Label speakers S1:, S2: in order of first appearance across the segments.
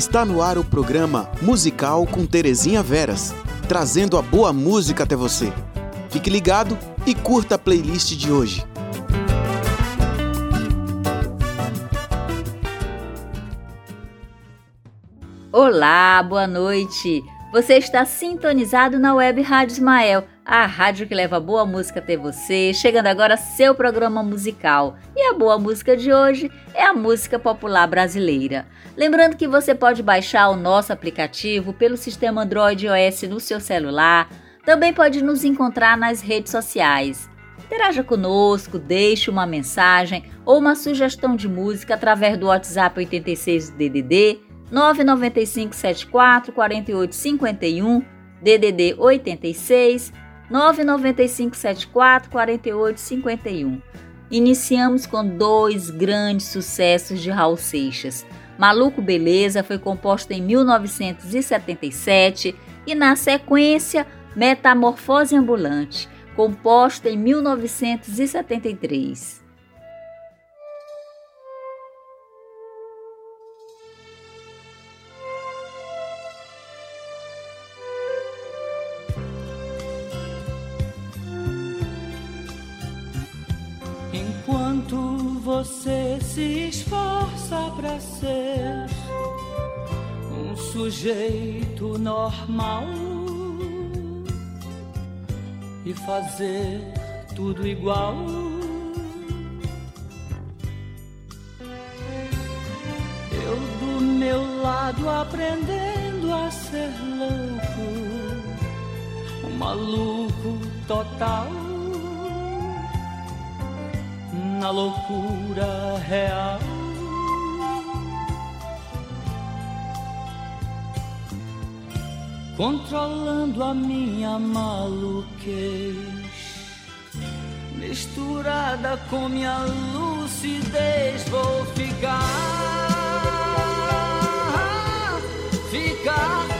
S1: Está no ar o programa Musical com Terezinha Veras, trazendo a boa música até você. Fique ligado e curta a playlist de hoje.
S2: Olá, boa noite. Você está sintonizado na Web Rádio Ismael, a rádio que leva boa música até você. Chegando agora seu programa musical. E a boa música de hoje é a música popular brasileira. Lembrando que você pode baixar o nosso aplicativo pelo sistema Android OS no seu celular. Também pode nos encontrar nas redes sociais. Interaja conosco, deixe uma mensagem ou uma sugestão de música através do WhatsApp 86 DDD 995 74 48 51, DDD 86, 995 74 48 51. Iniciamos com dois grandes sucessos de Raul Seixas. Maluco Beleza foi composto em 1977 e, na sequência, Metamorfose Ambulante, composta em 1973.
S3: Se esforça para ser um sujeito normal e fazer tudo igual. Eu do meu lado aprendendo a ser louco, um maluco total na loucura real. Controlando a minha maluquez, misturada com minha lucidez, vou ficar, ficar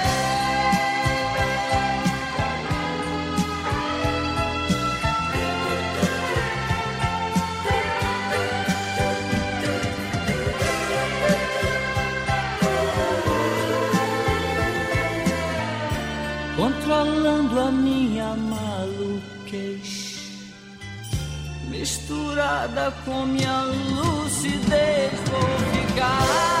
S3: Misturada com minha lucidez, vou ficar.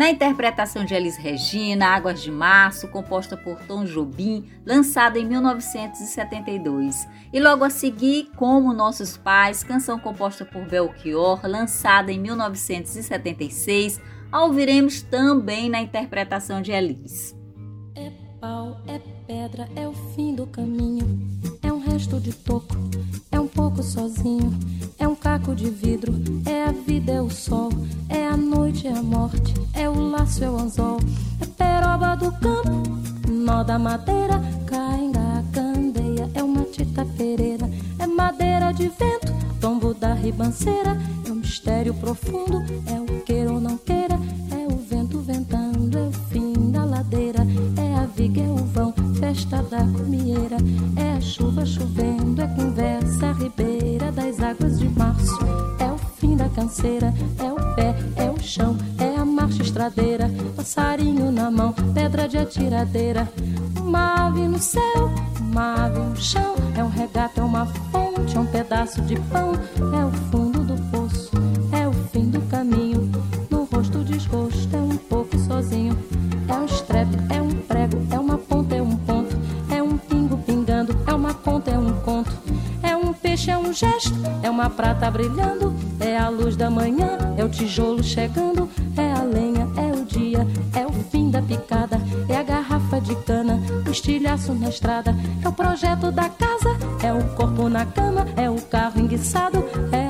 S2: Na interpretação de Elis Regina, Águas de Março, composta por Tom Jobim, lançada em 1972. E logo a seguir, Como Nossos Pais, canção composta por Belchior, lançada em 1976, a ouviremos também na interpretação de Elis.
S4: É pau, é pedra, é o fim do caminho. É um resto de toco, é um sozinho. É um caco de vidro, é a vida, é o sol. É a noite, é a morte, é o laço, é o anzol. É peroba do campo, nó da madeira. Cainga, candeia, é uma tita pereira. É madeira de vento, tombo da ribanceira. É um mistério profundo, é o queira ou não queira. É o vento ventando, é o fim da ladeira. É a viga, é o vão, festa da comieira. É a chuva chovendo, é conversa ribeira das águas de março. É o fim da canseira, é o pé, é o chão, é a marcha estradeira. Passarinho na mão, pedra de atiradeira. Uma ave no céu, uma ave no chão. É um regato, é uma fonte, é um pedaço de pão. É o fundo um gesto, é uma prata brilhando. É a luz da manhã, é o tijolo chegando. É a lenha, é o dia, é o fim da picada. É a garrafa de cana, o estilhaço na estrada. É o projeto da casa, é o corpo na cama. É o carro enguiçado, é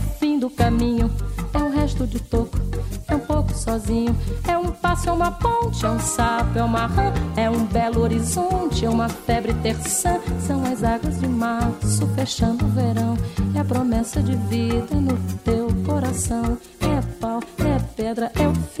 S4: uma ponte, é um sapo, é uma rã. É um belo horizonte, é uma febre terçã. São as águas de março fechando o verão. É a promessa de vida no teu coração. É pau, é pedra, é o fim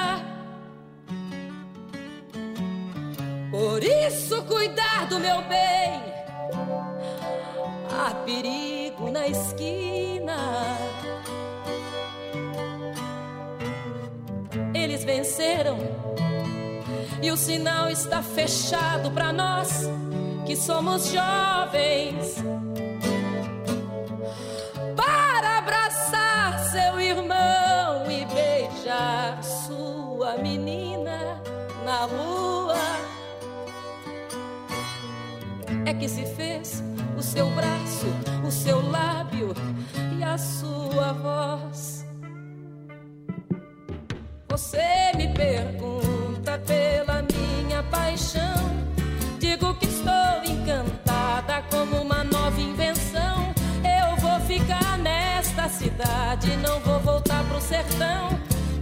S4: Por isso, cuidar do meu bem. Há perigo na esquina. Eles venceram e o sinal está fechado para nós que somos jovens. Que se fez o seu braço, o seu lábio e a sua voz. Você me pergunta pela minha paixão. Digo que estou encantada como uma nova invenção. Eu vou ficar nesta cidade, não vou voltar pro sertão.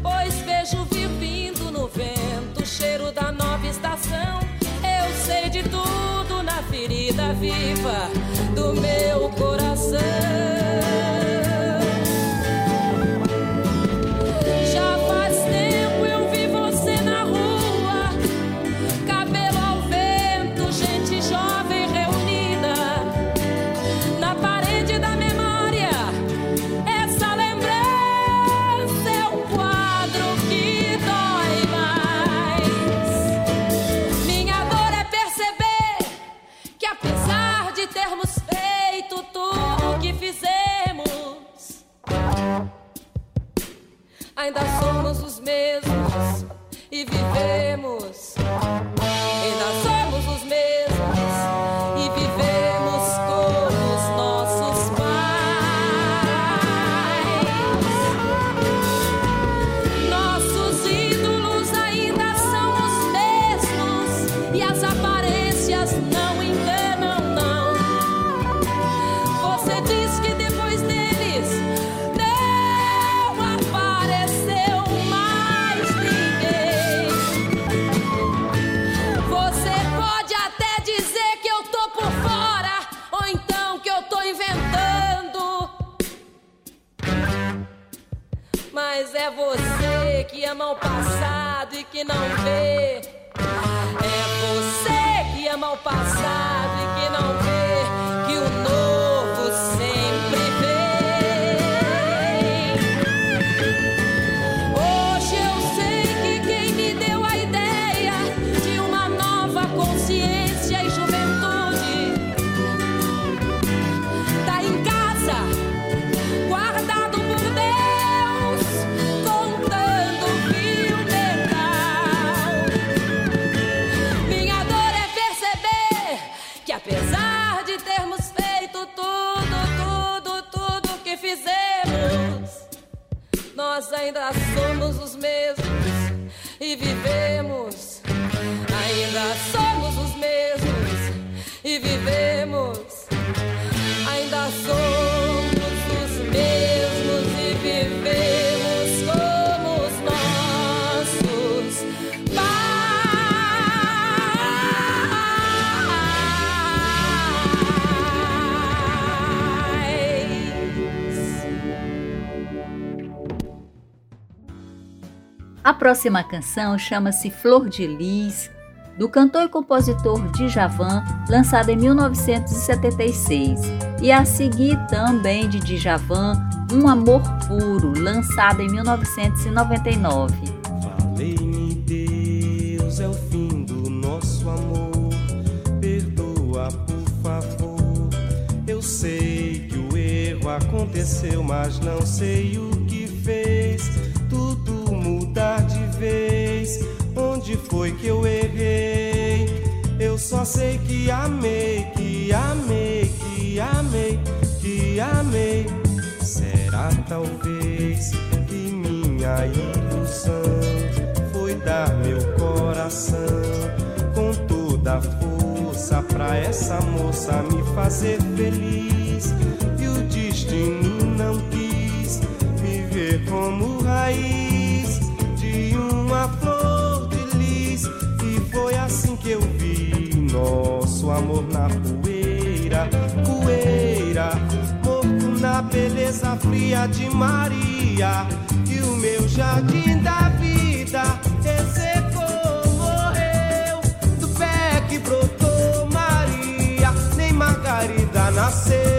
S4: Pois vejo vir vindo no vento o cheiro da nova estação. Eu sei de tudo ferida viva do meu coração. E
S2: próxima canção chama-se Flor de Lis, do cantor e compositor Djavan, lançada em 1976. E a seguir também de Djavan, Um Amor Puro, lançado em 1999.
S5: Falei-me, Deus, é o fim do nosso amor. Perdoa, por favor. Eu sei que o erro aconteceu, mas não sei o que fez. Tudo vez. Onde foi que eu errei? Eu só sei que amei, que amei, que amei, que amei. Será talvez que minha ilusão foi dar meu coração com toda a força pra essa moça me fazer feliz. E o destino não quis me ver como beleza fria de Maria. E o meu jardim da vida ressecou, morreu do pé que brotou Maria, nem Margarida nasceu.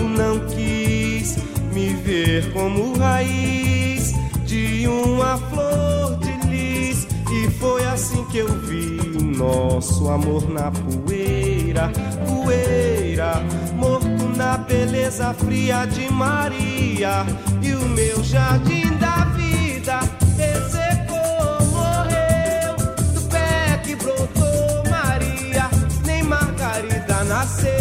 S5: me ver como raiz de uma flor de lis. E foi assim que eu vi nosso amor na poeira, poeira, morto na beleza fria de Maria. E o meu jardim da vida ressecou, morreu do pé que brotou Maria, nem Margarida nasceu.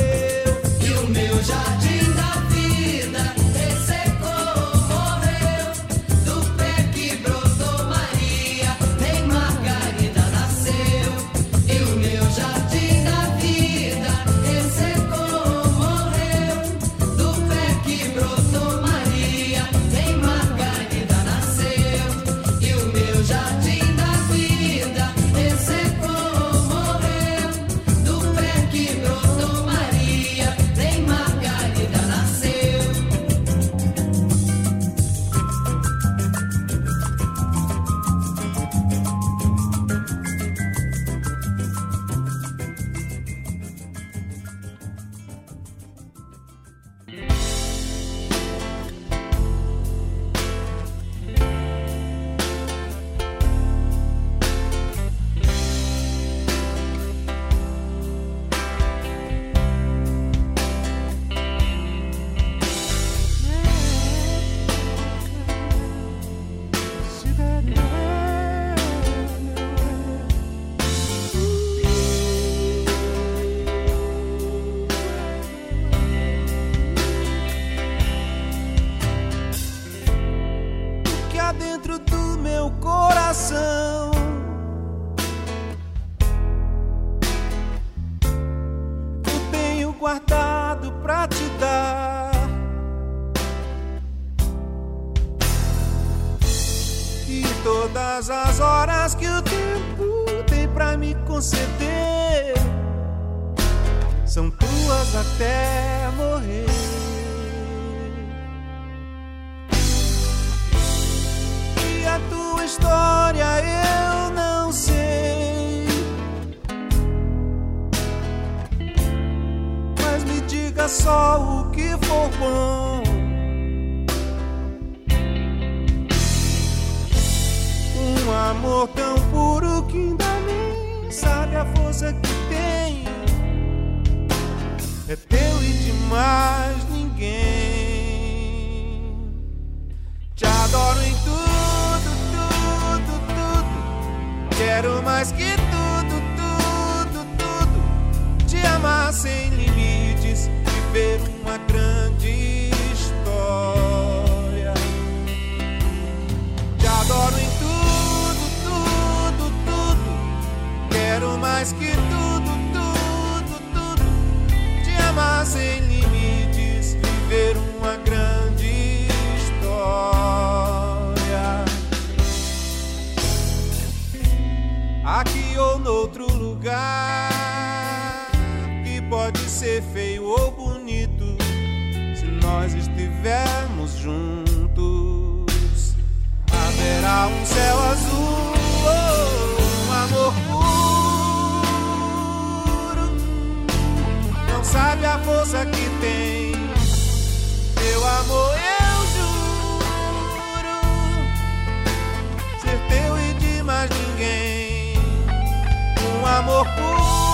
S5: Todas as horas que o tempo tem pra me conceder são tuas até morrer. E a tua história eu não sei. Mas me diga só o que for bom. Amor tão puro que ainda nem sabe a força que tem. É teu e de mais ninguém. Te adoro em tudo, tudo, tudo. Quero mais que tudo, tudo, tudo. Te amar sem noutro lugar que pode ser feio ou bonito se nós estivermos juntos. Haverá um céu azul, oh, um amor puro. Não sabe a força que tem, meu amor, eu juro. Ser teu e de mais ninguém. Amor puro.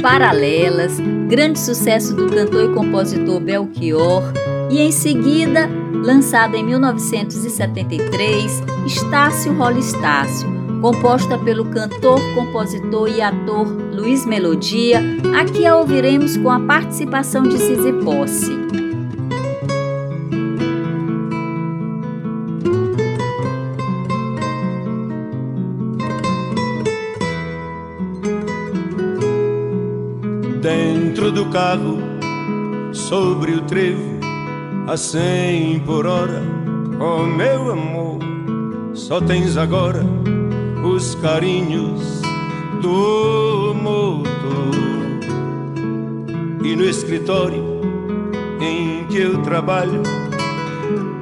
S2: Paralelas, grande sucesso do cantor e compositor Belchior, e em seguida, lançado em 1973, Estácio Rola Estácio, composta pelo cantor, compositor e ator Luiz Melodia, aqui a ouviremos com a participação de Zizi Posse.
S6: Sobre o trevo a cem por hora. Oh meu amor, só tens agora os carinhos do motor. E no escritório em que eu trabalho,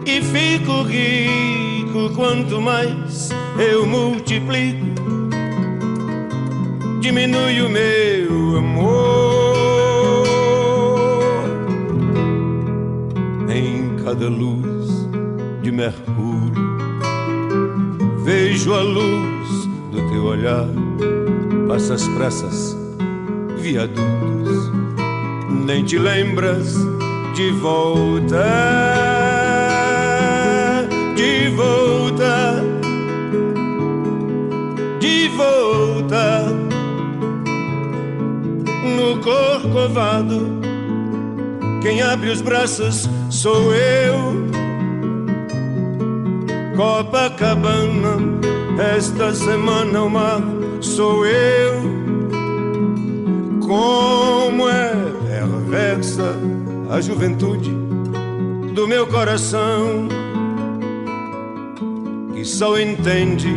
S6: e fico rico quanto mais eu multiplico, diminui o meu amor em cada luz de mercúrio. Vejo a luz do teu olhar, passa as pressas, viadutos, nem te lembras de volta de volta, de volta no corcovado. Quem abre os braços sou eu. Copacabana, esta semana o mar sou eu. Como é perversa a juventude do meu coração só entende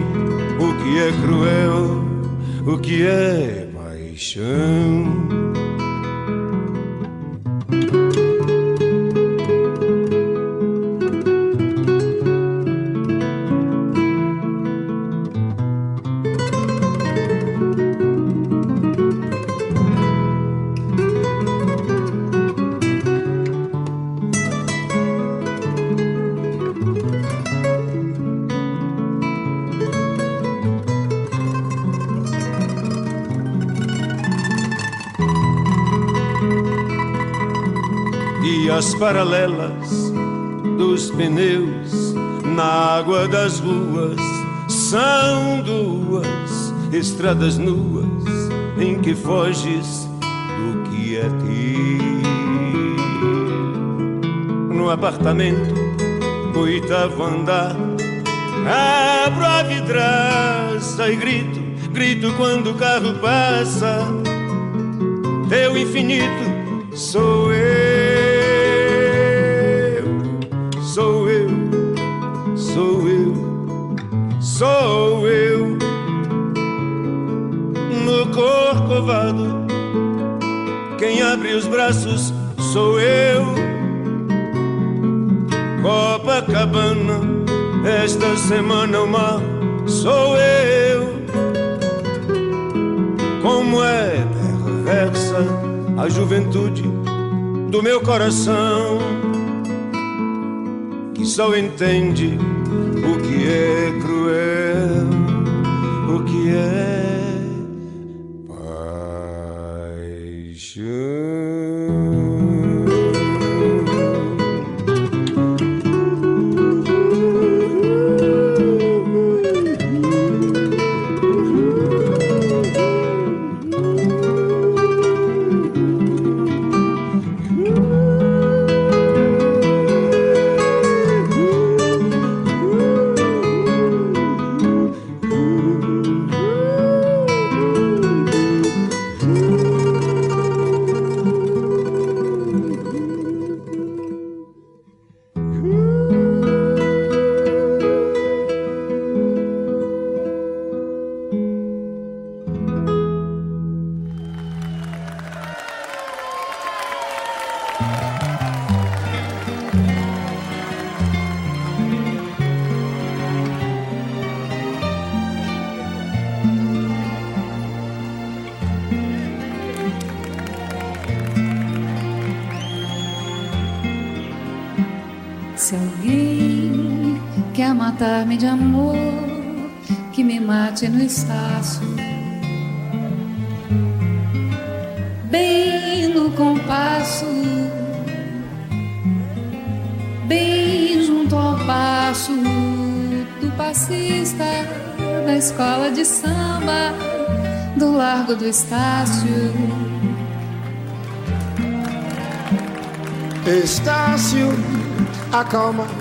S6: o que é cruel, o que é paixão. Paralelas dos pneus na água das ruas são duas estradas nuas em que foges do que é teu. No apartamento, oitavo andar, abro a vidraça e grito, grito quando o carro passa. Teu infinito sou eu. Abre os braços sou eu. Copacabana, esta semana o mar sou eu. Como é perversa a juventude do meu coração, que só entende o que é cruel, o que é
S7: bate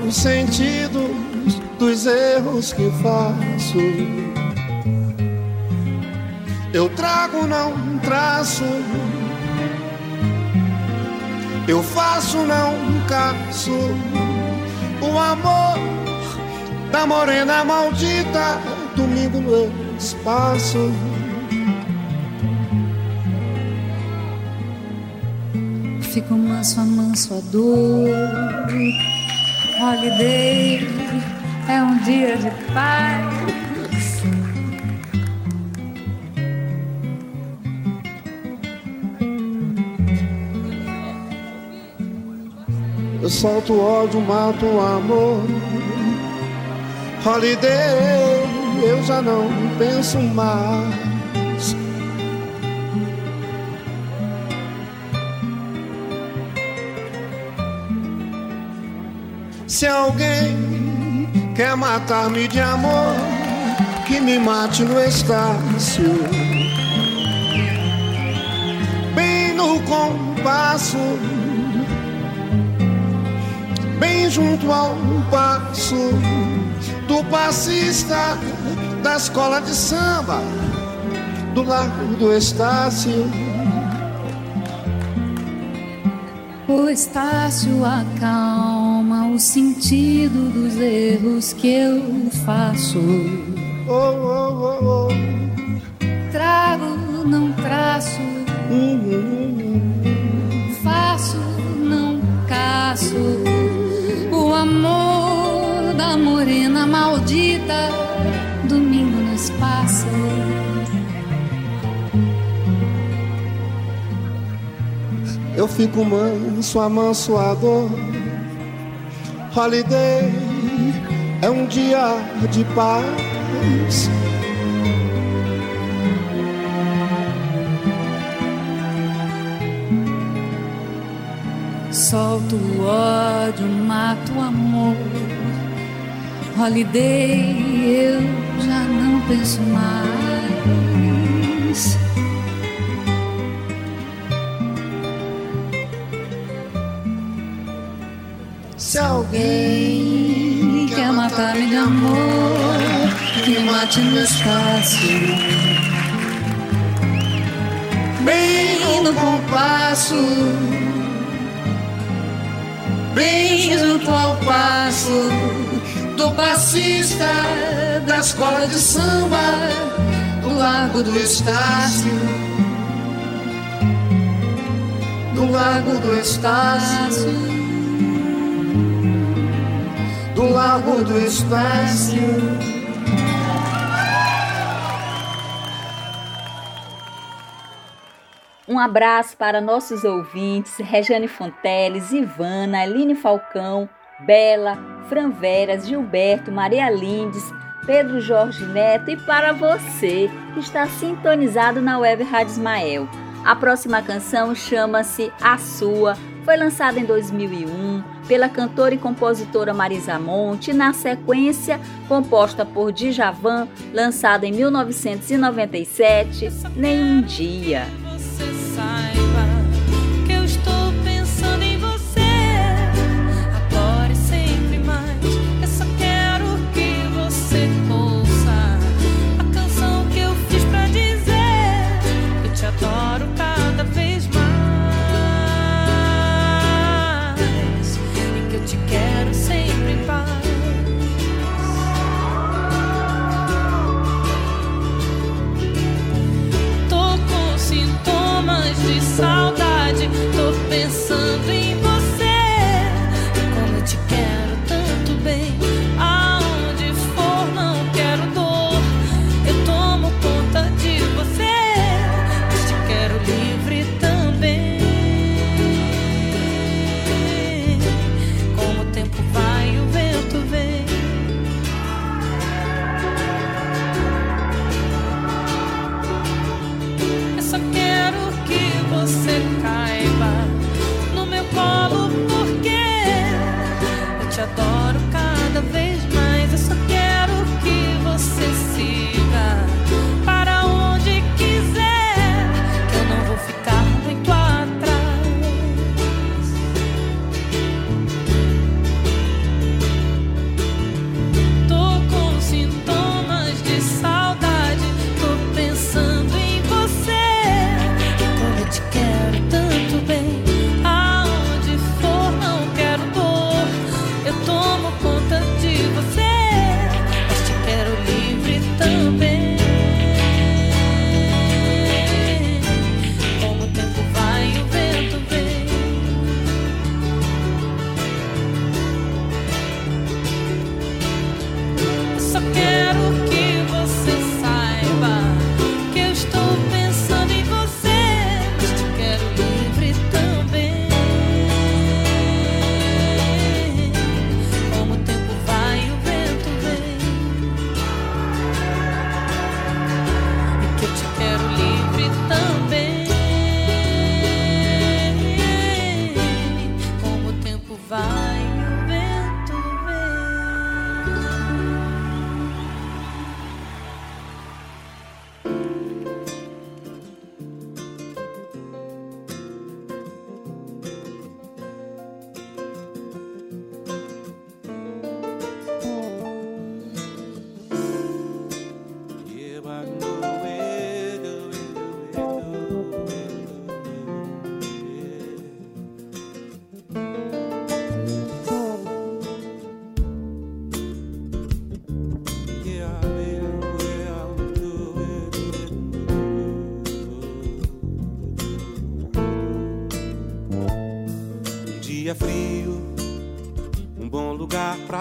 S8: os sentidos dos erros que faço eu trago não traço Eu faço, não caço o amor da morena maldita, domingo no espaço.
S7: Fico manso a manso a dor. Holiday é um dia de paz.
S8: Eu solto ódio, mato o amor. Holiday, eu já não penso mais. Se alguém quer matar-me de amor, que me mate no Estácio. Bem no compasso bem junto ao passo do passista da escola de samba do Largo do Estácio.
S7: O Estácio acalma o sentido dos erros que eu faço.
S8: Oh, oh, oh, oh.
S7: Trago, não traço. Faço, não caço o amor da morena maldita, domingo no espaço.
S8: Eu fico manso, amansoador. Holiday é um dia de paz.
S7: Solto o ódio, mato o amor. Holiday, eu já não penso mais.
S8: Alguém
S7: Quer matar-me de amor, que mate no espaço.
S8: bem no compasso, bem junto ao passo do passista da escola de samba do Largo do Estácio, do Largo do Estácio, do Largo do Estácio.
S2: Um abraço para nossos ouvintes, Rejane Fonteles, Ivana, Aline Falcão, Bela, Fran Veras, Gilberto, Maria Lindes, Pedro Jorge Neto e para você que está sintonizado na web Rádio Ismael. A próxima canção chama-se A Sua, foi lançada em 2001 pela cantora e compositora Marisa Monte, na sequência composta por Djavan, lançada em 1997, Nenhum Dia.
S3: sintomas de saudade. Tô pensando em você.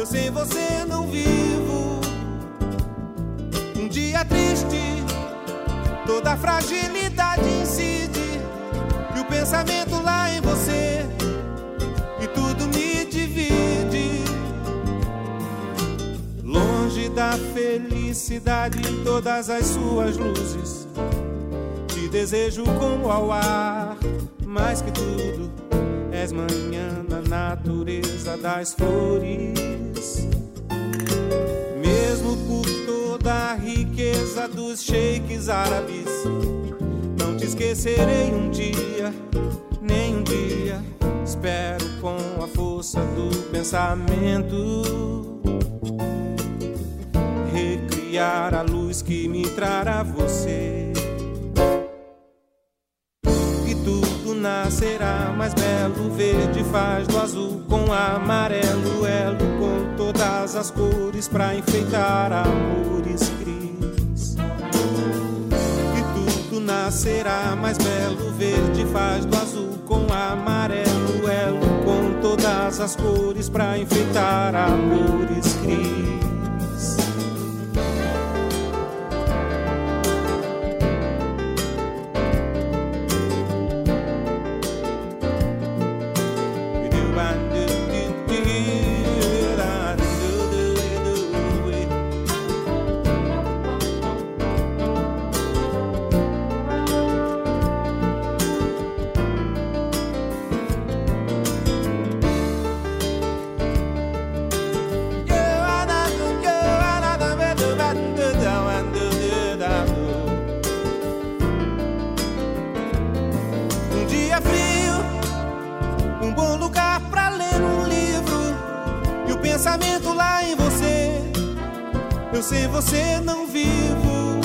S5: Eu sem você não vivo. Um dia triste, toda fragilidade incide e o pensamento lá em você e tudo me divide. Longe da felicidade em todas as suas luzes. Te desejo como ao ar, mais que tudo, és manhã na natureza das flores. Mesmo por toda a riqueza dos sheiks árabes, não te esquecerei um dia, nem um dia. Espero com a força do pensamento recriar a luz que me trará você. E tudo nascerá mais belo, verde faz do azul com amarelo, as cores pra enfeitar amores cris. E tudo nascerá mais belo, verde faz do azul com amarelo, elo com todas as cores pra enfeitar amores cris. Sem você não vivo.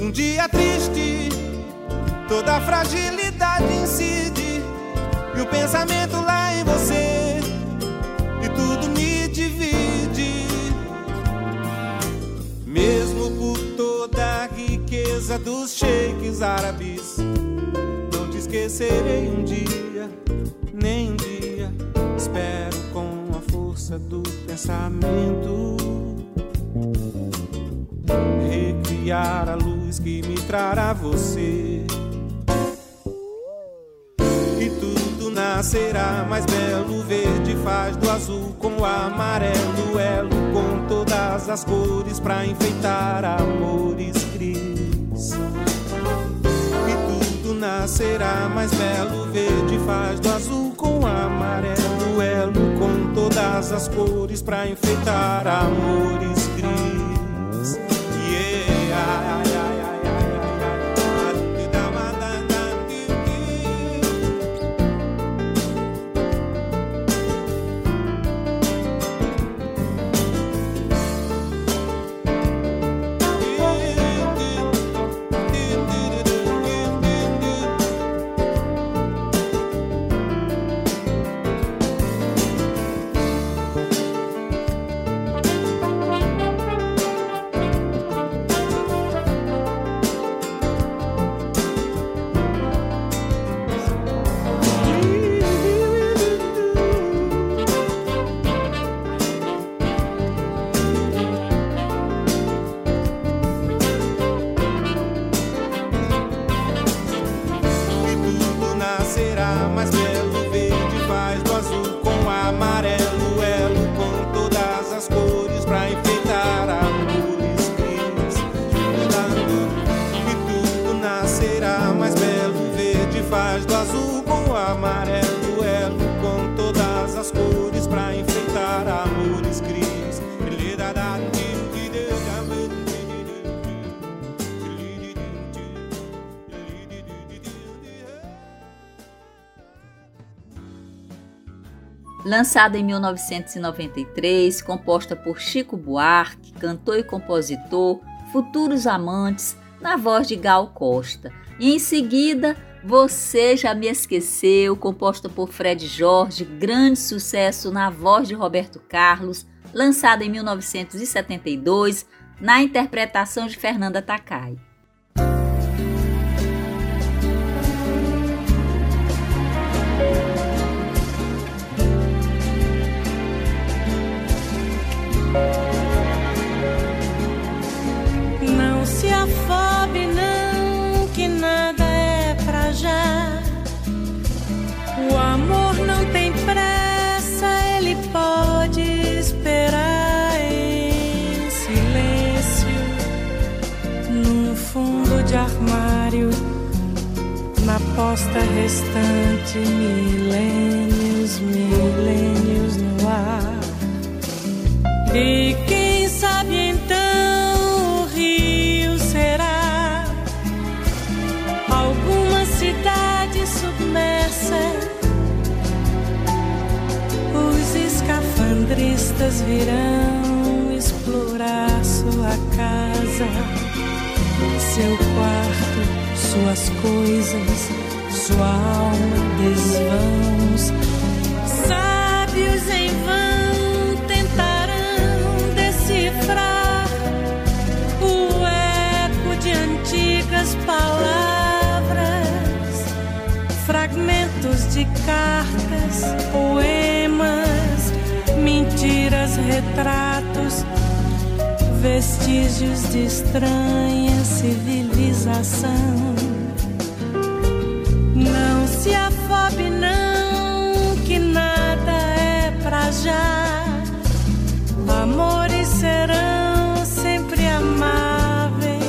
S5: Um dia triste, toda a fragilidade incide e o pensamento lá em você e tudo me divide. Mesmo por toda a riqueza dos sheiks árabes, não te esquecerei um dia, nem um dia. Espero com a força do pensamento a luz que me trará você. E tudo nascerá mais belo, verde faz do azul com o amarelo, elo com todas as cores pra enfeitar amores cris. E tudo nascerá mais belo, verde faz do azul com o amarelo, elo com todas as cores pra enfeitar amores cris. sky.
S2: Lançada em 1993, composta por Chico Buarque, cantor e compositor, Futuros Amantes, na voz de Gal Costa. E em seguida, Você Já Me Esqueceu, composta por Fred Jorge, grande sucesso na voz de Roberto Carlos, lançada em 1972, na interpretação de Fernanda Takai.
S9: Posta restante, milênios, milênios no ar. E quem sabe então o rio será alguma cidade submersa. Os escafandristas virão explorar sua casa, seu quarto suas coisas, sua alma desvãos. Sábios em vão tentarão decifrar o eco de antigas palavras, fragmentos de cartas, poemas, mentiras, retratos vestígios de estranha civilização. Não se afobe, não, que nada é pra já. Amores serão sempre amáveis,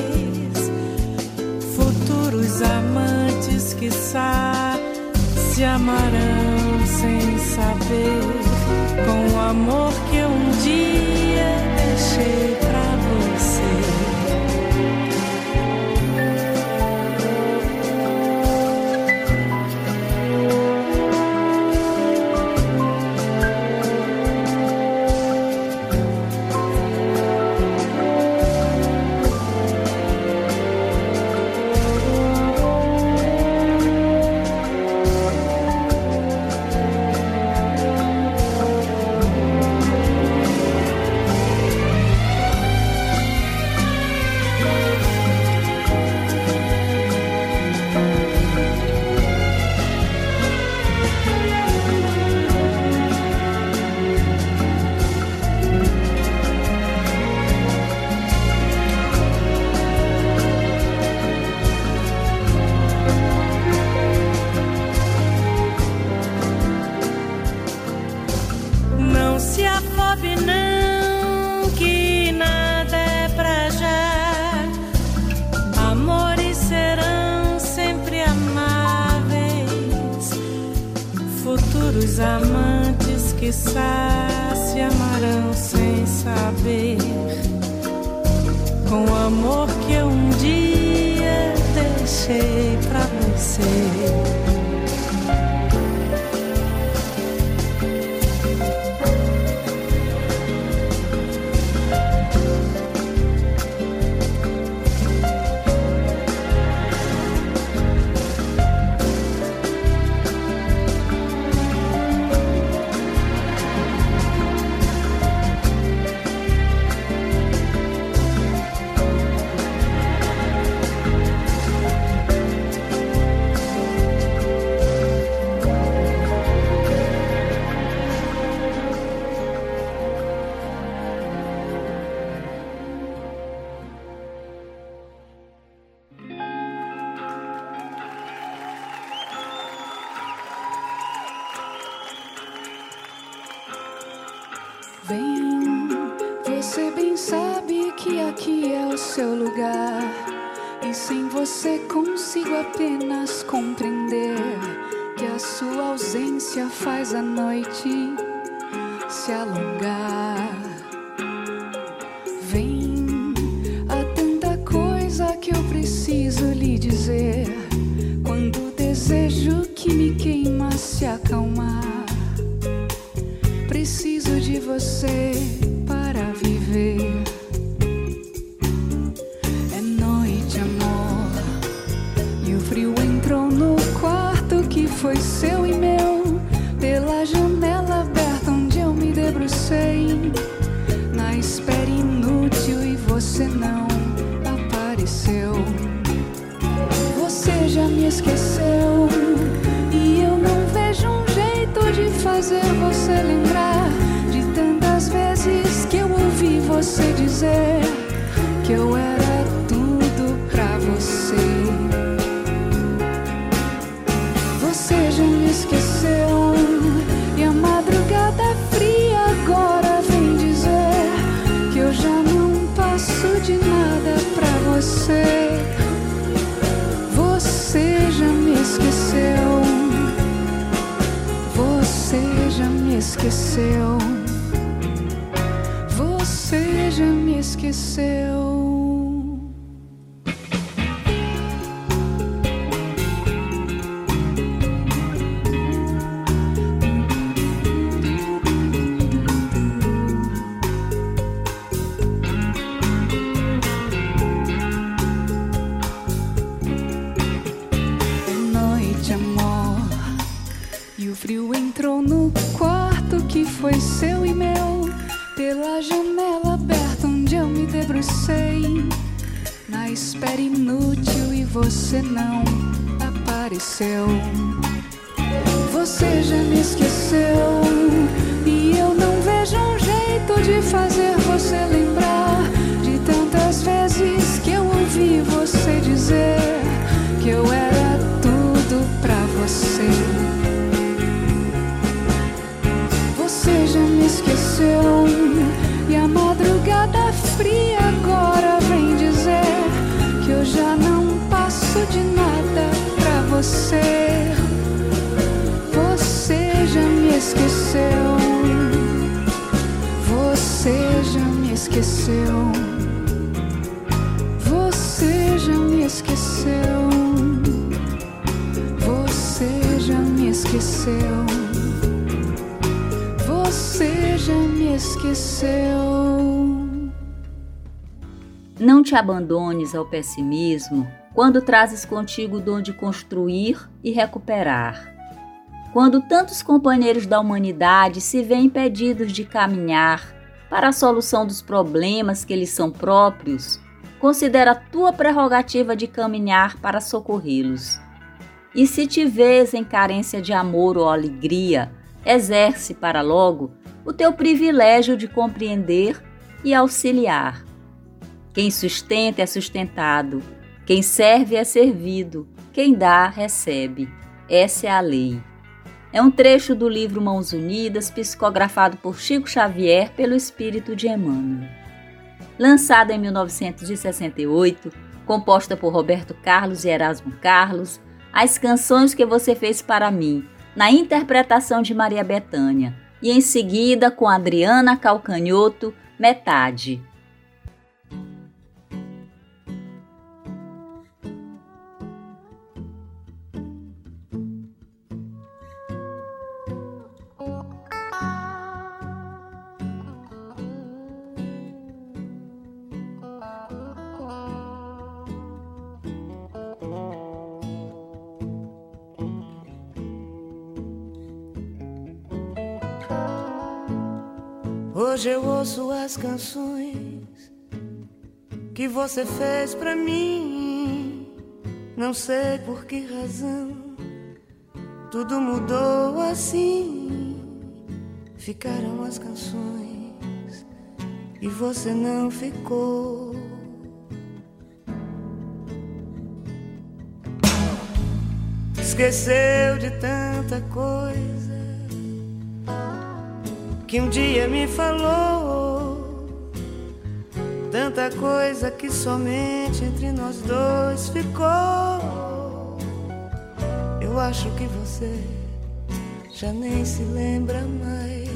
S9: futuros amantes que se amarão sem saber. Com o amor que um dia deixei você
S10: dizer que
S11: eu era tudo pra você. Você já me esqueceu e a madrugada fria agora vem dizer que eu já não passo de nada pra você. Você já me esqueceu. Você já me esqueceu. Esqueceu. Você já me esqueceu. Não
S2: te abandones ao pessimismo quando trazes contigo o dom de construir e recuperar. Quando tantos companheiros da humanidade se veem impedidos de caminhar para a solução dos problemas que lhes são próprios, considera a tua prerrogativa de caminhar para socorrê-los. E se te vês em carência de amor ou alegria, exerce para logo o teu privilégio de compreender e auxiliar. Quem sustenta é sustentado, quem serve é servido, quem dá, recebe. Essa é a lei. É um trecho do livro Mãos Unidas, psicografado por Chico Xavier pelo espírito de Emmanuel. Lançada em 1968, composta por Roberto Carlos e Erasmo Carlos, As Canções que Você Fez para Mim, na interpretação de Maria Bethânia, e em seguida com Adriana Calcanhoto, Metade.
S12: Hoje eu ouço as canções que você fez pra mim. Não sei por que razão tudo mudou assim. Ficaram as canções e você não ficou. Esqueceu de tanta coisa que um dia me falou. Tanta coisa que somente entre nós dois ficou. Eu acho que você já nem se lembra mais.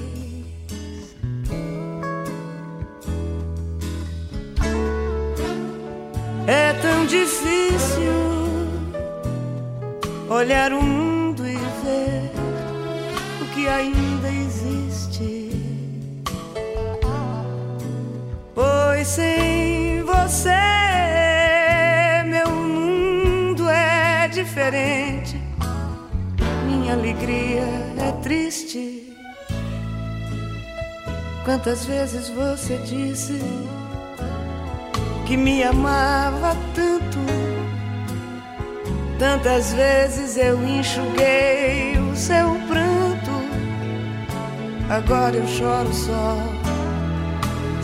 S12: É tão difícil olhar o mundo e ver o que ainda existe. Sem você, meu mundo é diferente. Minha alegria é triste. Quantas vezes você disse que me amava tanto? Tantas vezes eu enxuguei o seu pranto. Agora eu choro só,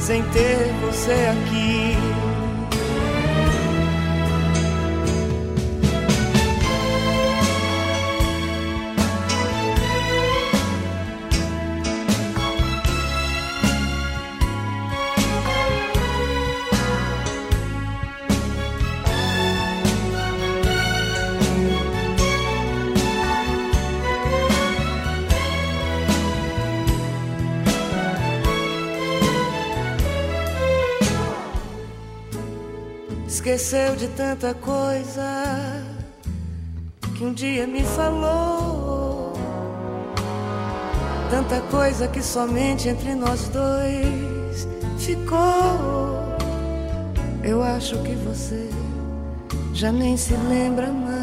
S12: sem ter você aqui. Esqueceu de tanta coisa que um dia me falou. Tanta coisa que somente entre nós dois ficou. Eu acho que você já nem se lembra mais.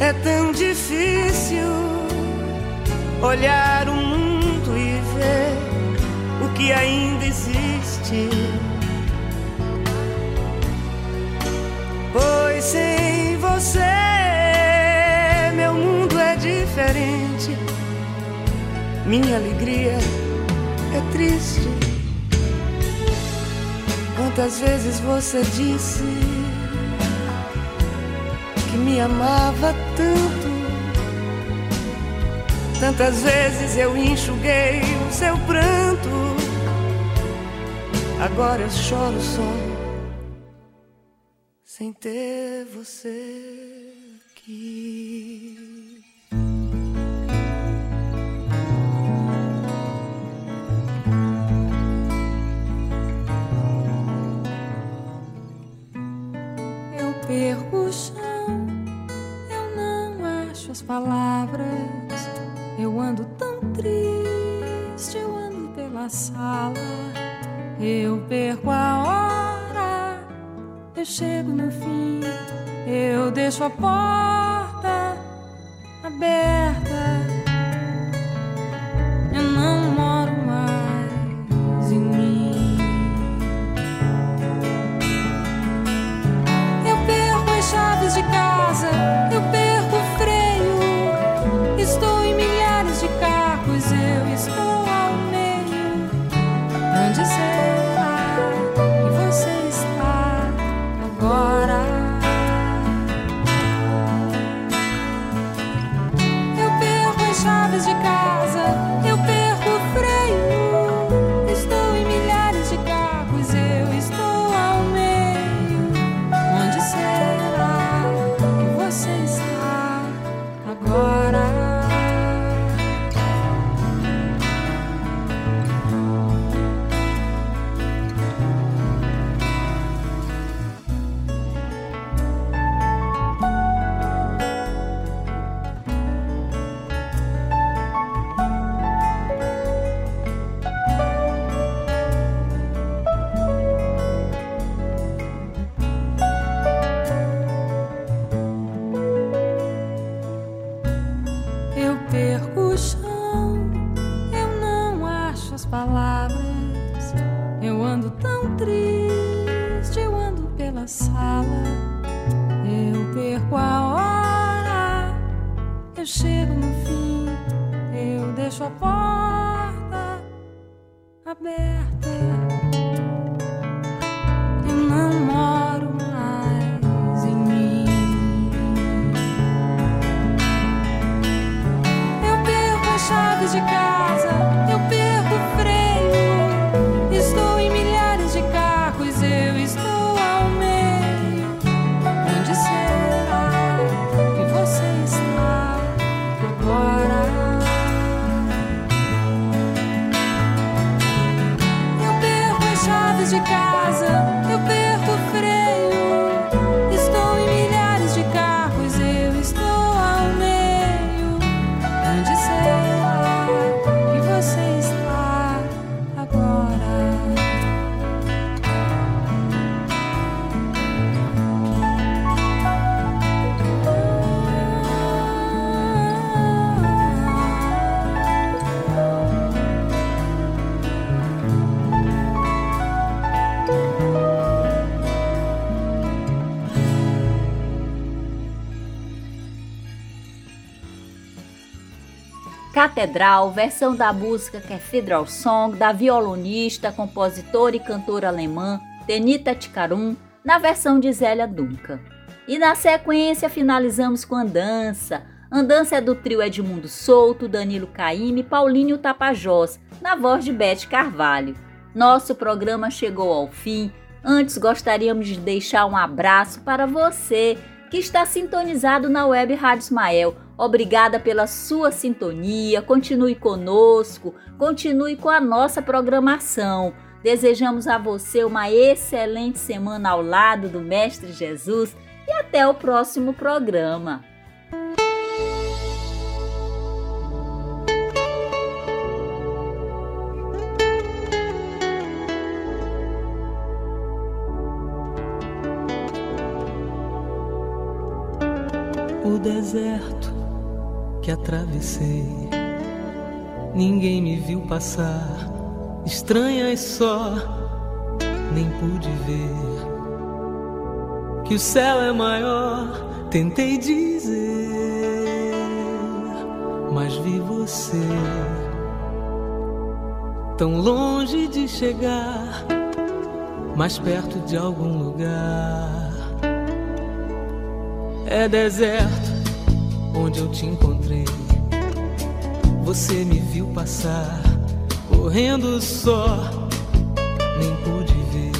S12: É tão difícil olhar que ainda existe. Pois sem você, meu mundo é diferente. Minha alegria é triste. Quantas vezes você disse que me amava tanto? Tantas vezes eu enxuguei o seu pranto. Agora eu choro só, sem ter você aqui.
S13: Eu perco o chão, eu não acho as palavras. Eu ando tão triste, eu ando pela sala. Eu perco a hora, eu chego no fim. Eu deixo a porta aberta.
S2: Catedral, versão da música Cathedral Song, da violonista, compositora e cantora alemã Tenita Tikarum, na versão de Zélia Duncan. E na sequência finalizamos com Andança. Andança é do trio Edmundo Souto, Danilo Caime e Paulinho Tapajós, na voz de Bete Carvalho. Nosso programa chegou ao fim. Antes gostaríamos de deixar um abraço para você que está sintonizado na web Rádio Ismael. Obrigada pela sua sintonia. Continue conosco, continue com a nossa programação. Desejamos a você uma excelente semana ao lado do Mestre Jesus e até o próximo programa.
S14: O deserto que atravessei, ninguém me viu passar estranhas só, nem pude ver que o céu é maior. Tentei dizer, mas vi você tão longe de chegar, mais perto de algum lugar. É deserto onde eu te encontrei. Você me viu passar correndo só, nem pude ver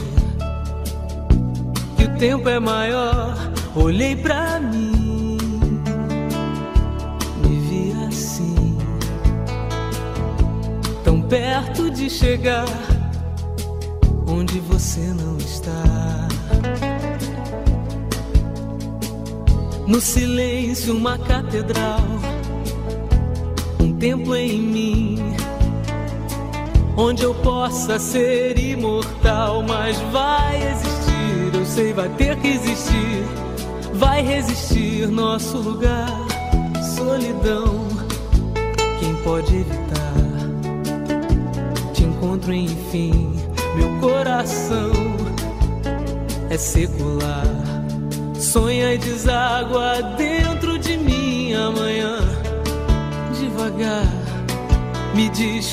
S14: que o tempo é maior. Olhei pra mim, me vi assim, tão perto de chegar onde você não está. No silêncio, uma catedral, um templo em mim onde eu possa ser imortal, mas vai existir, eu sei, vai ter que existir, vai resistir nosso lugar, solidão. Quem pode evitar? Te encontro enfim, meu coração é secular. Sonha e deságua dentro de mim amanhã, devagar. Me diz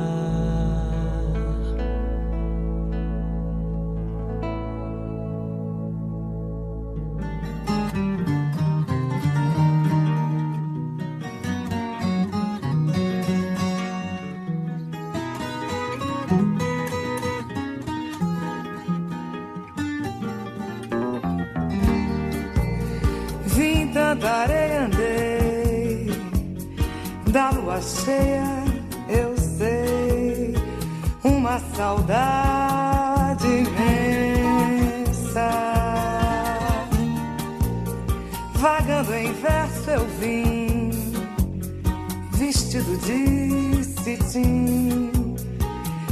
S15: Cheia, eu sei, uma saudade imensa. Vagando em verso eu vim, vestido de cetim,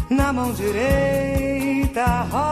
S15: na mão direita rosa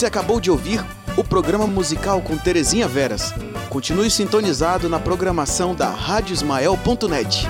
S1: Você acabou de ouvir o programa musical com Terezinha Veras. Continue sintonizado na programação da Rádio Ismael.net.